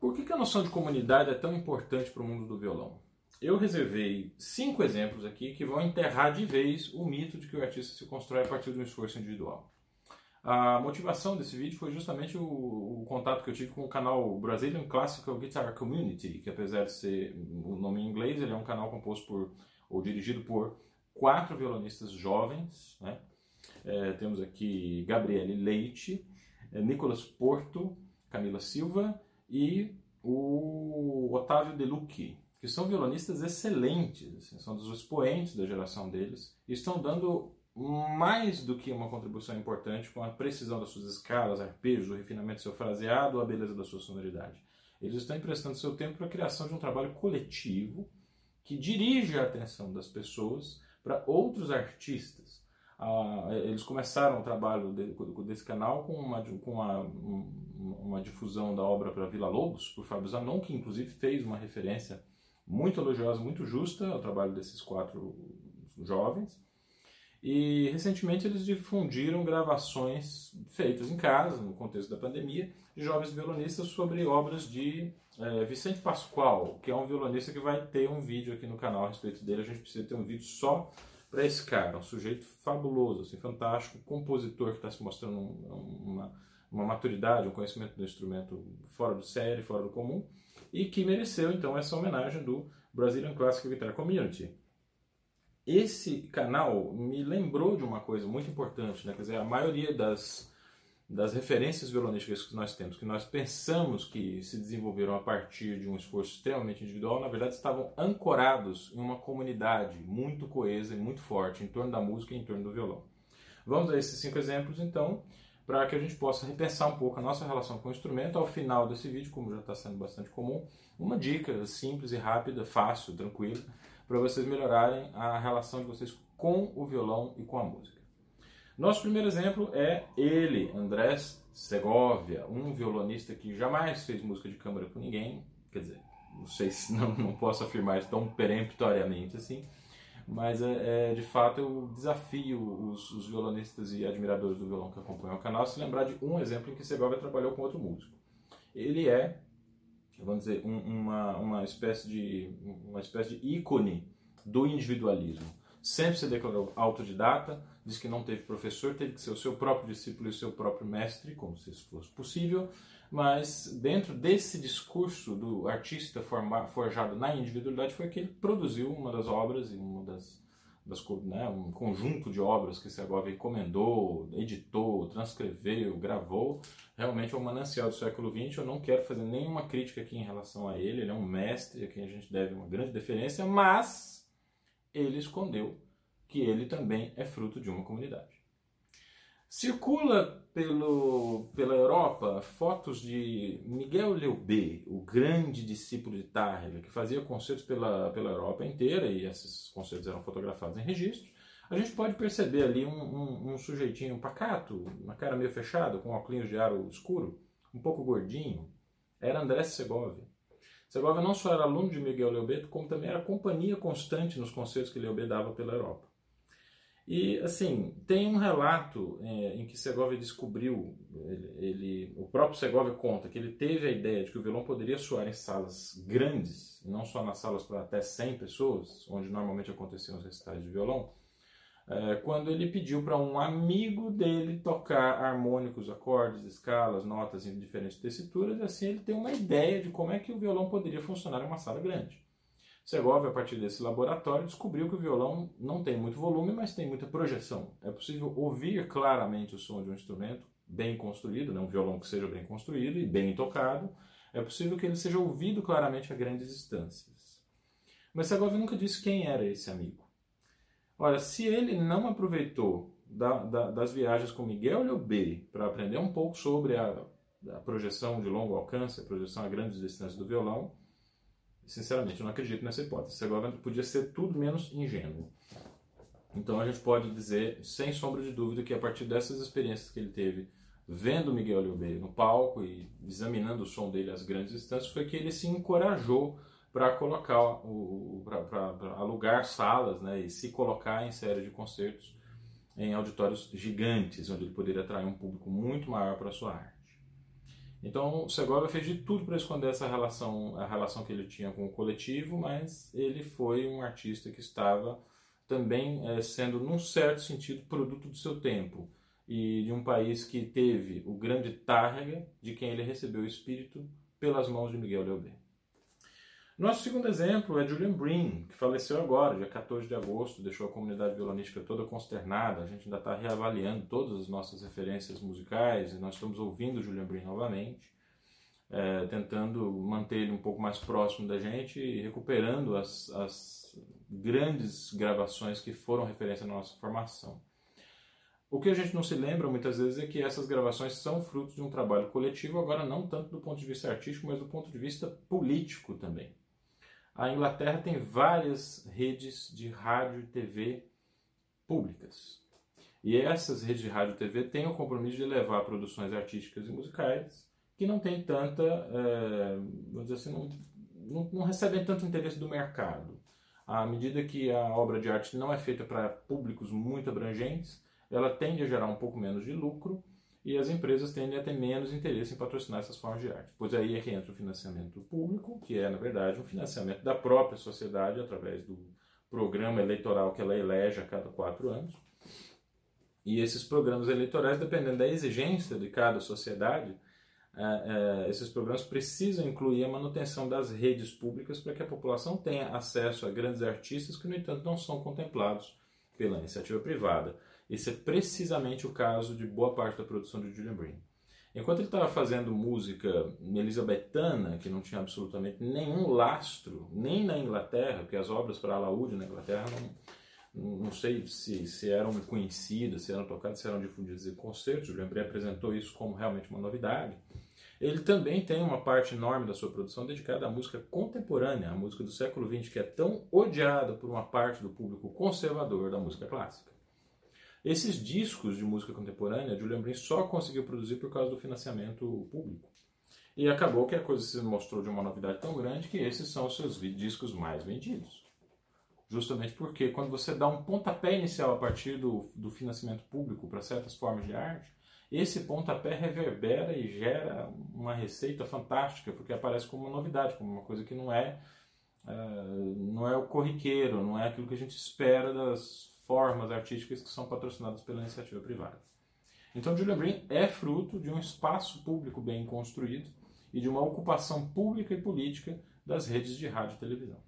Por que, que a noção de comunidade é tão importante para o mundo do violão? Eu reservei cinco exemplos aqui que vão enterrar de vez o mito de que o artista se constrói a partir de um esforço individual. A motivação desse vídeo foi justamente o, o, contato que eu tive com o canal Brazilian Classical Guitar Community, que apesar de ser o nome em inglês, ele é um canal composto por ou dirigido por quatro violonistas jovens. Né? É, temos aqui Gabriele Leite, é, Nicolas Porto, Camila Silva e o Otávio Delucchi, que são violonistas excelentes, assim, são dos expoentes da geração deles, e estão dando mais do que uma contribuição importante com a precisão das suas escalas, arpejos, o refinamento do seu fraseado, a beleza da sua sonoridade. Eles estão emprestando seu tempo para a criação de um trabalho coletivo que dirige a atenção das pessoas para outros artistas. Eles começaram o trabalho de, desse canal com, uma, com uma, uma difusão da obra para Vila Lobos, por Fábio Zanon, que inclusive fez uma referência muito elogiosa, muito justa ao trabalho desses quatro jovens. E recentemente eles difundiram gravações feitas em casa, no contexto da pandemia, de jovens violonistas sobre obras de é, Vicente Pascoal, que é um violonista que vai ter um vídeo aqui no canal a respeito dele. A gente precisa ter um vídeo só para esse cara, um sujeito fabuloso, assim, fantástico, compositor que está se mostrando uma, uma maturidade, um conhecimento do instrumento fora do série, fora do comum, e que mereceu então essa homenagem do Brazilian Classical Guitar Community. Esse canal me lembrou de uma coisa muito importante, né? quer dizer, a maioria das, das referências violonísticas que nós temos, que nós pensamos que se desenvolveram a partir de um esforço extremamente individual, na verdade estavam ancorados em uma comunidade muito coesa e muito forte em torno da música e em torno do violão. Vamos a esses cinco exemplos, então, para que a gente possa repensar um pouco a nossa relação com o instrumento. Ao final desse vídeo, como já está sendo bastante comum, uma dica simples e rápida, fácil, tranquila, para vocês melhorarem a relação de vocês com o violão e com a música. Nosso primeiro exemplo é ele, Andrés Segovia, um violonista que jamais fez música de câmara com ninguém, quer dizer, não sei se não, não posso afirmar isso tão peremptoriamente assim, mas é, é, de fato eu desafio os, os, violonistas e admiradores do violão que acompanham o canal a se lembrar de um exemplo em que Segovia trabalhou com outro músico. Ele é vamos dizer, um, uma, uma, espécie de, uma espécie de ícone do individualismo. Sempre se declarou autodidata, diz que não teve professor, teve que ser o seu próprio discípulo e o seu próprio mestre, como se isso fosse possível, mas dentro desse discurso do artista forjado na individualidade foi que ele produziu uma das obras e uma das das, né, um conjunto de obras que Segovia encomendou, editou, transcreveu, gravou, realmente é um manancial do século XX. Eu não quero fazer nenhuma crítica aqui em relação a ele, ele é um mestre a quem a gente deve uma grande deferência, mas ele escondeu que ele também é fruto de uma comunidade. Circula pelo, pela Europa fotos de Miguel Leubé, o grande discípulo de Tarrega, que fazia concertos pela, pela Europa inteira, e esses concertos eram fotografados em registro. A gente pode perceber ali um, um, um sujeitinho pacato, uma cara meio fechada, com óculos de aro escuro, um pouco gordinho. Era André Segovia. Segovia não só era aluno de Miguel Leubé, como também era companhia constante nos concertos que Leubé dava pela Europa. E, assim, tem um relato é, em que Segovia descobriu, ele, ele, o próprio Segovia conta que ele teve a ideia de que o violão poderia soar em salas grandes, não só nas salas para até 100 pessoas, onde normalmente aconteciam os recitais de violão, é, quando ele pediu para um amigo dele tocar harmônicos, acordes, escalas, notas em diferentes tessituras, e assim ele tem uma ideia de como é que o violão poderia funcionar em uma sala grande. Segovia, a partir desse laboratório, descobriu que o violão não tem muito volume, mas tem muita projeção. É possível ouvir claramente o som de um instrumento bem construído, né? um violão que seja bem construído e bem tocado. É possível que ele seja ouvido claramente a grandes distâncias. Mas Segovia nunca disse quem era esse amigo. Olha, se ele não aproveitou da, da, das viagens com Miguel Leobé para aprender um pouco sobre a, a projeção de longo alcance, a projeção a grandes distâncias do violão, Sinceramente, eu não acredito nessa hipótese. Segovia podia ser tudo menos ingênuo. Então a gente pode dizer, sem sombra de dúvida, que a partir dessas experiências que ele teve vendo Miguel Leobé no palco e examinando o som dele às grandes distâncias, foi que ele se encorajou para colocar o, para alugar salas, né, e se colocar em série de concertos em auditórios gigantes, onde ele poderia atrair um público muito maior para sua arte. Então, Segovia fez de tudo para esconder essa relação, a relação que ele tinha com o coletivo, mas ele foi um artista que estava também é, sendo, num certo sentido, produto do seu tempo e de um país que teve o grande Tárrega, de quem ele recebeu o espírito pelas mãos de Miguel Leobé. Nosso segundo exemplo é Julian Breen, que faleceu agora, dia 14 de agosto, deixou a comunidade violonística toda consternada. A gente ainda está reavaliando todas as nossas referências musicais e nós estamos ouvindo Julian Breen novamente, é, tentando manter ele um pouco mais próximo da gente e recuperando as, as grandes gravações que foram referência na nossa formação. O que a gente não se lembra muitas vezes é que essas gravações são frutos de um trabalho coletivo, agora não tanto do ponto de vista artístico, mas do ponto de vista político também a Inglaterra tem várias redes de rádio e TV públicas. E essas redes de rádio e TV têm o compromisso de levar produções artísticas e musicais que não têm tanta, é, vamos dizer assim, não, não, não recebem tanto interesse do mercado. À medida que a obra de arte não é feita para públicos muito abrangentes, ela tende a gerar um pouco menos de lucro e as empresas tendem a ter menos interesse em patrocinar essas formas de arte. Pois aí é que entra o financiamento público, que é, na verdade, um financiamento da própria sociedade através do programa eleitoral que ela elege a cada quatro anos. E esses programas eleitorais, dependendo da exigência de cada sociedade, é, é, esses programas precisam incluir a manutenção das redes públicas para que a população tenha acesso a grandes artistas que, no entanto, não são contemplados pela iniciativa privada. Esse é precisamente o caso de boa parte da produção de Julian Breen. Enquanto ele estava fazendo música elisabetana, que não tinha absolutamente nenhum lastro, nem na Inglaterra, porque as obras para alaúde na Inglaterra não, não sei se, se eram conhecidas, se eram tocadas, se eram difundidas em concertos. Julian Breen apresentou isso como realmente uma novidade. Ele também tem uma parte enorme da sua produção dedicada à música contemporânea, à música do século XX, que é tão odiada por uma parte do público conservador da música clássica. Esses discos de música contemporânea, Julian Breen só conseguiu produzir por causa do financiamento público. E acabou que a coisa se mostrou de uma novidade tão grande que esses são os seus discos mais vendidos. Justamente porque quando você dá um pontapé inicial a partir do, do financiamento público para certas formas de arte, esse pontapé reverbera e gera uma receita fantástica, porque aparece como uma novidade, como uma coisa que não é, uh, não é o corriqueiro, não é aquilo que a gente espera das formas artísticas que são patrocinadas pela iniciativa privada. Então, Julia Breen é fruto de um espaço público bem construído e de uma ocupação pública e política das redes de rádio e televisão.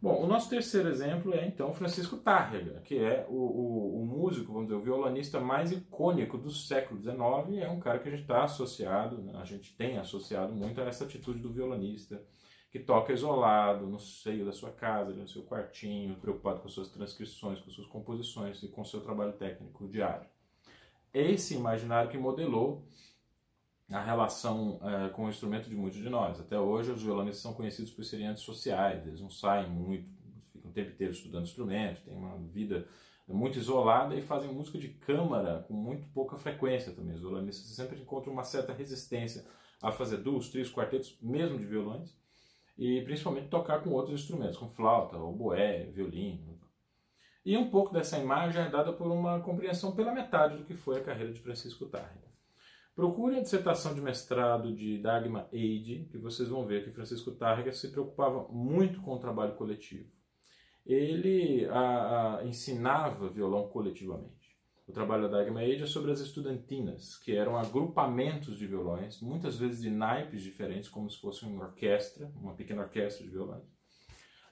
Bom, o nosso terceiro exemplo é então Francisco Tárrega, que é o, o, o, músico, vamos dizer, o violonista mais icônico do século XIX. É um cara que a gente está associado, a gente tem associado muito a essa atitude do violonista que toca isolado no seio da sua casa, no seu quartinho, preocupado com suas transcrições, com suas composições e com seu trabalho técnico diário. Esse imaginário que modelou a relação é, com o instrumento de muitos de nós. Até hoje, os violonistas são conhecidos por serem antissociais, eles não saem muito, ficam o tempo inteiro estudando instrumentos, têm uma vida muito isolada e fazem música de câmara com muito pouca frequência também. Os violonistas sempre encontram uma certa resistência a fazer duos, trios, quartetos, mesmo de violões e principalmente tocar com outros instrumentos, com flauta, oboé, violino. E um pouco dessa imagem é dada por uma compreensão pela metade do que foi a carreira de Francisco Tárrega. Procure a dissertação de mestrado de Dagmar Eide, que vocês vão ver que Francisco Tárrega se preocupava muito com o trabalho coletivo. Ele a, a, ensinava violão coletivamente. O trabalho da Dagmar Eide é sobre as estudantinas, que eram agrupamentos de violões, muitas vezes de naipes diferentes, como se fosse uma orquestra, uma pequena orquestra de violões.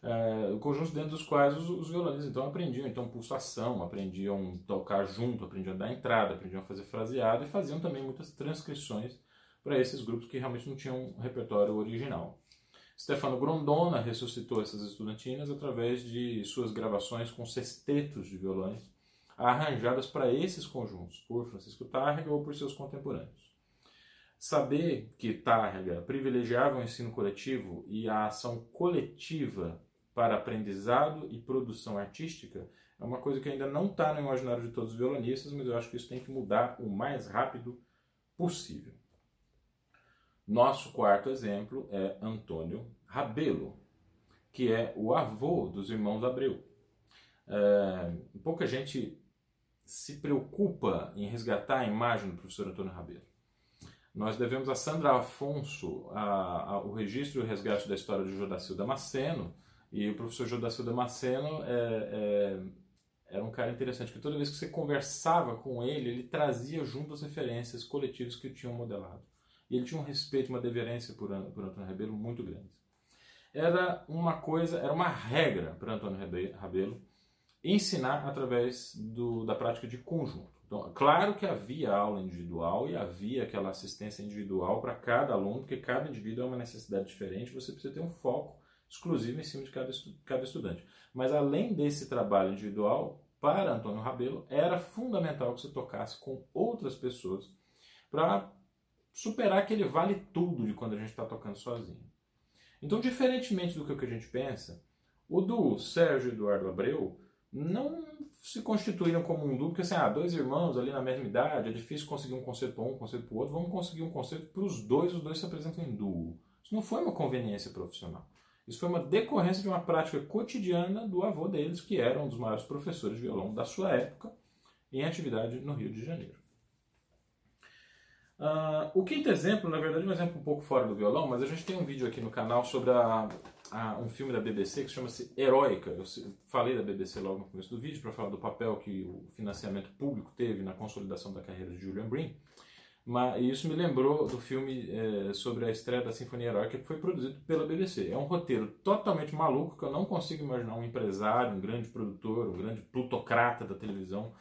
É, conjuntos dentro dos quais os, os violonistas então aprendiam então pulsação, aprendiam tocar junto, aprendiam a dar entrada, aprendiam a fazer fraseado e faziam também muitas transcrições para esses grupos que realmente não tinham um repertório original. Stefano Grondona ressuscitou essas estudantinas através de suas gravações com sextetos de violões arranjadas para esses conjuntos, por Francisco Tárrega ou por seus contemporâneos. Saber que Tárrega privilegiava o ensino coletivo e a ação coletiva para aprendizado e produção artística é uma coisa que ainda não está no imaginário de todos os violonistas, mas eu acho que isso tem que mudar o mais rápido possível. Nosso quarto exemplo é Antônio Rabelo, que é o avô dos irmãos Abreu. É, pouca gente se preocupa em resgatar a imagem do professor Antônio Rabelo. Nós devemos a Sandra Afonso a, a, o registro e o resgate da história de Jodacil Damasceno. E o professor Jodacil Damasceno é, é, era um cara interessante, que toda vez que você conversava com ele, ele trazia junto as referências coletivas que o tinham modelado. E ele tinha um respeito, uma deverência por, por Antônio Rabelo muito grande. Era uma coisa, era uma regra para Antônio Rabelo ensinar através do, da prática de conjunto. Então, claro que havia aula individual e havia aquela assistência individual para cada aluno, porque cada indivíduo é uma necessidade diferente, você precisa ter um foco exclusivo em cima de cada, cada estudante. Mas além desse trabalho individual, para Antônio Rabelo, era fundamental que você tocasse com outras pessoas para superar aquele vale tudo de quando a gente está tocando sozinho. Então, diferentemente do que a gente pensa, o do Sérgio Eduardo Abreu não se constituíram como um duplo, porque assim, ah, dois irmãos ali na mesma idade, é difícil conseguir um conceito para um, um conceito para o outro, vamos conseguir um conceito para os dois, os dois se apresentam em duo. Isso não foi uma conveniência profissional. Isso foi uma decorrência de uma prática cotidiana do avô deles, que era um dos maiores professores de violão da sua época, em atividade no Rio de Janeiro. Uh, o quinto exemplo, na verdade, é um exemplo um pouco fora do violão, mas a gente tem um vídeo aqui no canal sobre a, a, um filme da BBC que chama-se Heróica. Eu falei da BBC logo no começo do vídeo para falar do papel que o financiamento público teve na consolidação da carreira de Julian Brim. Mas isso me lembrou do filme é, sobre a estreia da Sinfonia Heróica que foi produzido pela BBC. É um roteiro totalmente maluco que eu não consigo imaginar um empresário, um grande produtor, um grande plutocrata da televisão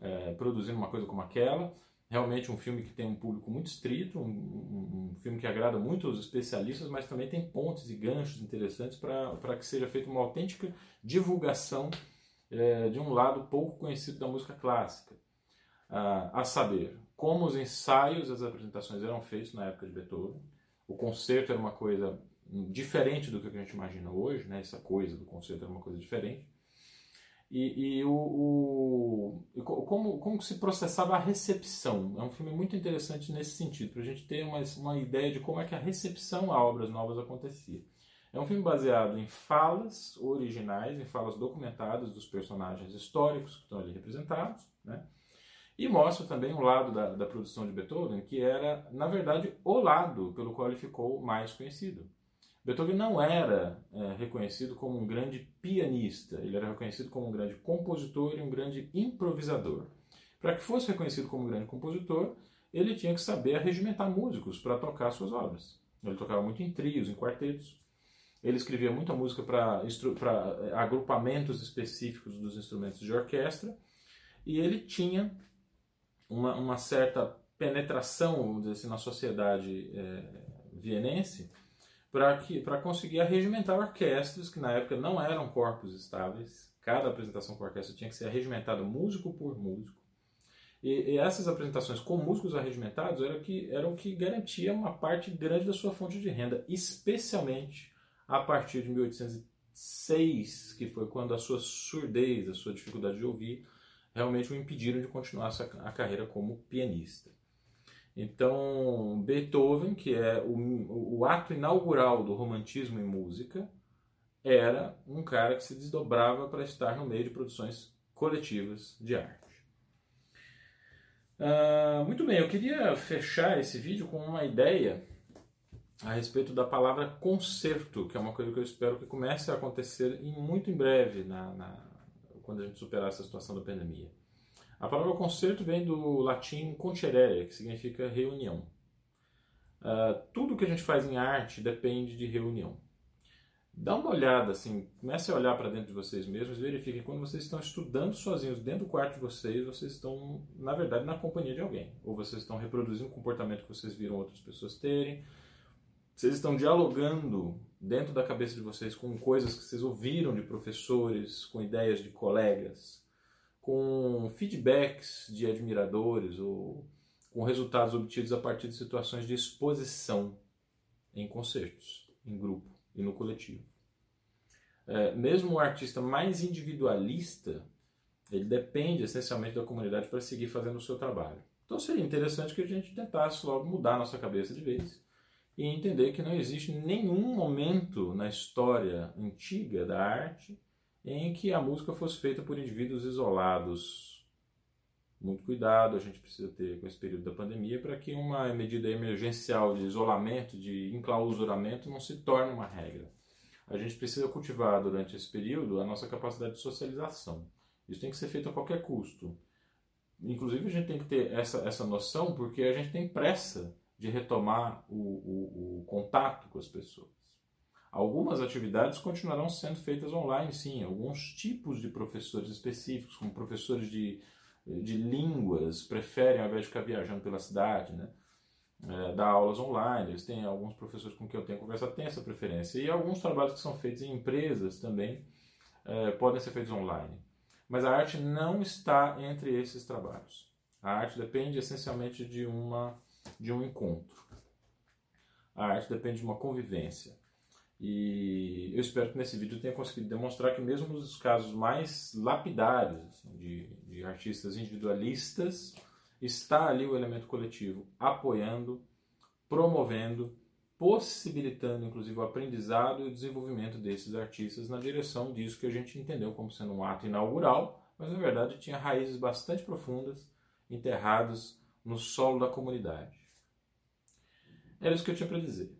é, produzindo uma coisa como aquela realmente um filme que tem um público muito estrito, um, um, um, filme que agrada muito os especialistas, mas também tem pontes e ganchos interessantes para que seja feita uma autêntica divulgação é, de um lado pouco conhecido da música clássica. Ah, a saber, como os ensaios, as apresentações eram feitos na época de Beethoven. O concerto era uma coisa diferente do que a gente imagina hoje, né? essa coisa do concerto era uma coisa diferente e, e o, o, como, como se processava a recepção. É um filme muito interessante nesse sentido, para a gente ter uma, uma ideia de como é que a recepção a obras novas acontecia. É um filme baseado em falas originais, em falas documentadas dos personagens históricos que estão ali representados, né? E mostra também um lado da, da produção de Beethoven, que era, na verdade, o lado pelo qual ele ficou mais conhecido. Beethoven não era é, reconhecido como um grande pianista, ele era reconhecido como um grande compositor e um grande improvisador. Para que fosse reconhecido como um grande compositor, ele tinha que saber arregimentar músicos para tocar suas obras. Ele tocava muito em trios, em quartetos. Ele escrevia muita música para é, agrupamentos específicos dos instrumentos de orquestra. E ele tinha uma, uma certa penetração, vamos dizer assim, na sociedade é, vienense, para conseguir arregimentar orquestras, que na época não eram corpos estáveis. Cada apresentação com orquestra tinha que ser arregimentada músico por músico. E, e essas apresentações com músicos arregimentados eram, que, eram o que garantia uma parte grande da sua fonte de renda, especialmente a partir de 1806, que foi quando a sua surdez, a sua dificuldade de ouvir, realmente o impediram de continuar a carreira como pianista. Então, Beethoven, que é o, o ato inaugural do romantismo em música, era um cara que se desdobrava para estar no meio de produções coletivas de arte. Uh, muito bem, eu queria fechar esse vídeo com uma ideia a respeito da palavra concerto, que é uma coisa que eu espero que comece a acontecer em, muito em breve, na, na, quando a gente superar essa situação da pandemia. A palavra concerto vem do latim concerere, que significa reunião. Uh, tudo que a gente faz em arte depende de reunião. Dá uma olhada, assim, comece a olhar para dentro de vocês mesmos e verifiquem quando vocês estão estudando sozinhos dentro do quarto de vocês, vocês estão, na verdade, na companhia de alguém. Ou vocês estão reproduzindo um comportamento que vocês viram outras pessoas terem. Vocês estão dialogando dentro da cabeça de vocês com coisas que vocês ouviram de professores, com ideias de colegas com feedbacks de admiradores ou com resultados obtidos a partir de situações de exposição em concertos, em grupo e no coletivo. É, mesmo o artista mais individualista, ele depende essencialmente da comunidade para seguir fazendo o seu trabalho. Então seria interessante que a gente tentasse logo mudar nossa cabeça de vez e entender que não existe nenhum momento na história antiga da arte em que a música fosse feita por indivíduos isolados muito cuidado a gente precisa ter com esse período da pandemia para que uma medida emergencial de isolamento, de enclausuramento não se torne uma regra. A gente precisa cultivar durante esse período a nossa capacidade de socialização. Isso tem que ser feito a qualquer custo. Inclusive, a gente tem que ter essa, essa noção porque a gente tem pressa de retomar o, o, o contato com as pessoas. Algumas atividades continuarão sendo feitas online, sim. Alguns tipos de professores específicos, como professores de de línguas preferem, ao invés de ficar viajando pela cidade, né, é, dar aulas online. Eles têm alguns professores com quem eu tenho conversa têm essa preferência. E alguns trabalhos que são feitos em empresas também é, podem ser feitos online. Mas a arte não está entre esses trabalhos. A arte depende essencialmente de, uma, de um encontro. A arte depende de uma convivência. E eu espero que nesse vídeo tenha conseguido demonstrar que mesmo nos casos mais lapidários assim, de, de artistas individualistas, está ali o elemento coletivo apoiando, promovendo, possibilitando inclusive o aprendizado e o desenvolvimento desses artistas na direção disso que a gente entendeu como sendo um ato inaugural, mas na verdade tinha raízes bastante profundas enterradas no solo da comunidade. Era isso que eu tinha para dizer.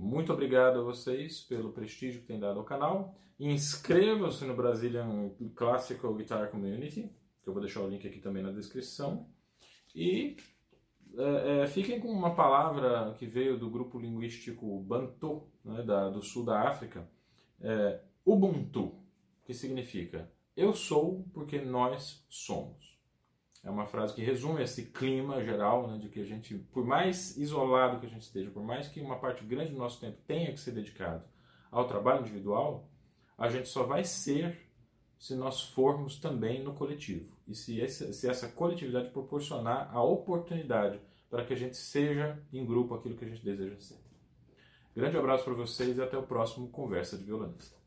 Muito obrigado a vocês pelo prestígio que têm dado ao canal. Inscrevam-se no Brazilian Classical Guitar Community, que eu vou deixar o link aqui também na descrição. E é, é, fiquem com uma palavra que veio do grupo linguístico Bantu, né, da, do sul da África, é, Ubuntu, que significa eu sou porque nós somos. É uma frase que resume esse clima geral, né, de que a gente, por mais isolado que a gente esteja, por mais que uma parte grande do nosso tempo tenha que ser dedicado ao trabalho individual, a gente só vai ser se nós formos também no coletivo. E se, esse, se essa coletividade proporcionar a oportunidade para que a gente seja em grupo aquilo que a gente deseja ser. Grande abraço para vocês e até o próximo Conversa de Violonista.